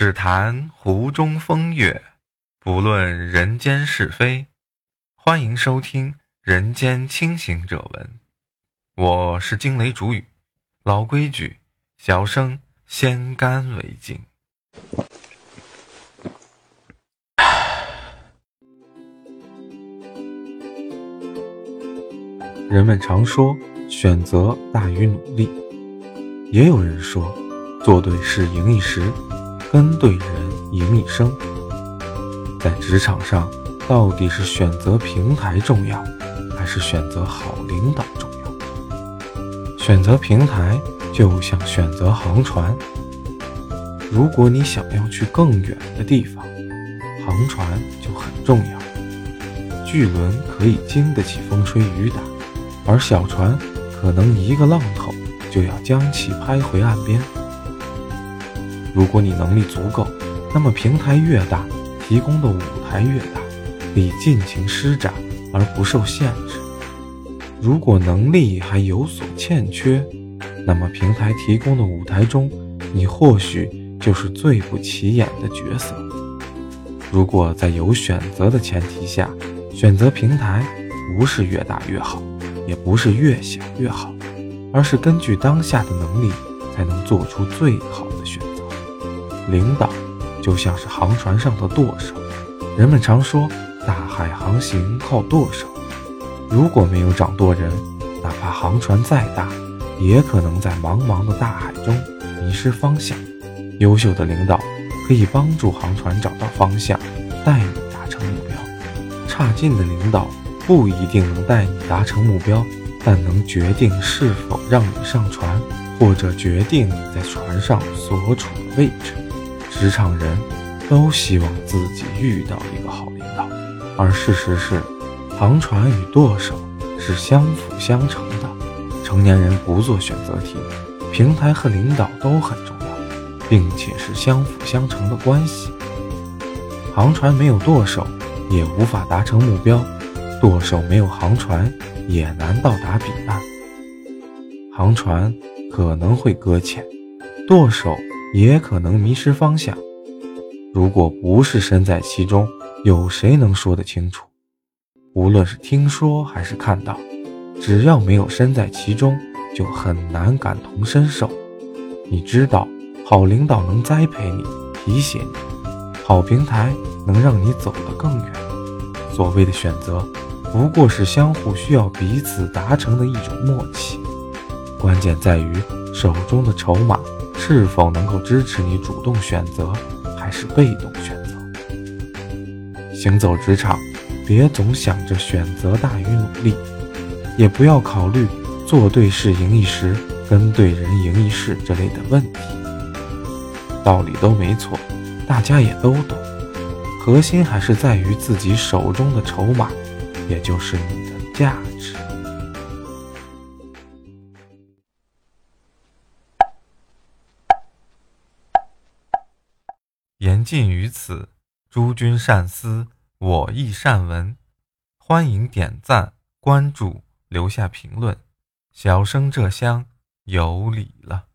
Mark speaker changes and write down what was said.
Speaker 1: 只谈湖中风月，不论人间是非。欢迎收听《人间清醒者文》，我是惊雷主语。老规矩，小生先干为敬。人们常说选择大于努力，也有人说做对事赢一时。跟对人赢一生，在职场上，到底是选择平台重要，还是选择好领导重要？选择平台就像选择航船，如果你想要去更远的地方，航船就很重要。巨轮可以经得起风吹雨打，而小船可能一个浪头就要将其拍回岸边。如果你能力足够，那么平台越大，提供的舞台越大，你尽情施展而不受限制。如果能力还有所欠缺，那么平台提供的舞台中，你或许就是最不起眼的角色。如果在有选择的前提下，选择平台不是越大越好，也不是越小越好，而是根据当下的能力才能做出最好的选择。领导就像是航船上的舵手，人们常说大海航行靠舵手。如果没有掌舵人，哪怕航船再大，也可能在茫茫的大海中迷失方向。优秀的领导可以帮助航船找到方向，带你达成目标；差劲的领导不一定能带你达成目标，但能决定是否让你上船，或者决定你在船上所处的位置。职场人都希望自己遇到一个好领导，而事实是，航船与舵手是相辅相成的。成年人不做选择题，平台和领导都很重要，并且是相辅相成的关系。航船没有舵手，也无法达成目标；舵手没有航船，也难到达彼岸。航船可能会搁浅，舵手。也可能迷失方向。如果不是身在其中，有谁能说得清楚？无论是听说还是看到，只要没有身在其中，就很难感同身受。你知道，好领导能栽培你、提携你；好平台能让你走得更远。所谓的选择，不过是相互需要彼此达成的一种默契。关键在于手中的筹码。是否能够支持你主动选择，还是被动选择？行走职场，别总想着选择大于努力，也不要考虑做对事赢一时，跟对人赢一世这类的问题。道理都没错，大家也都懂，核心还是在于自己手中的筹码，也就是你的价值。言尽于此，诸君善思，我亦善闻。欢迎点赞、关注、留下评论，小生这厢有礼了。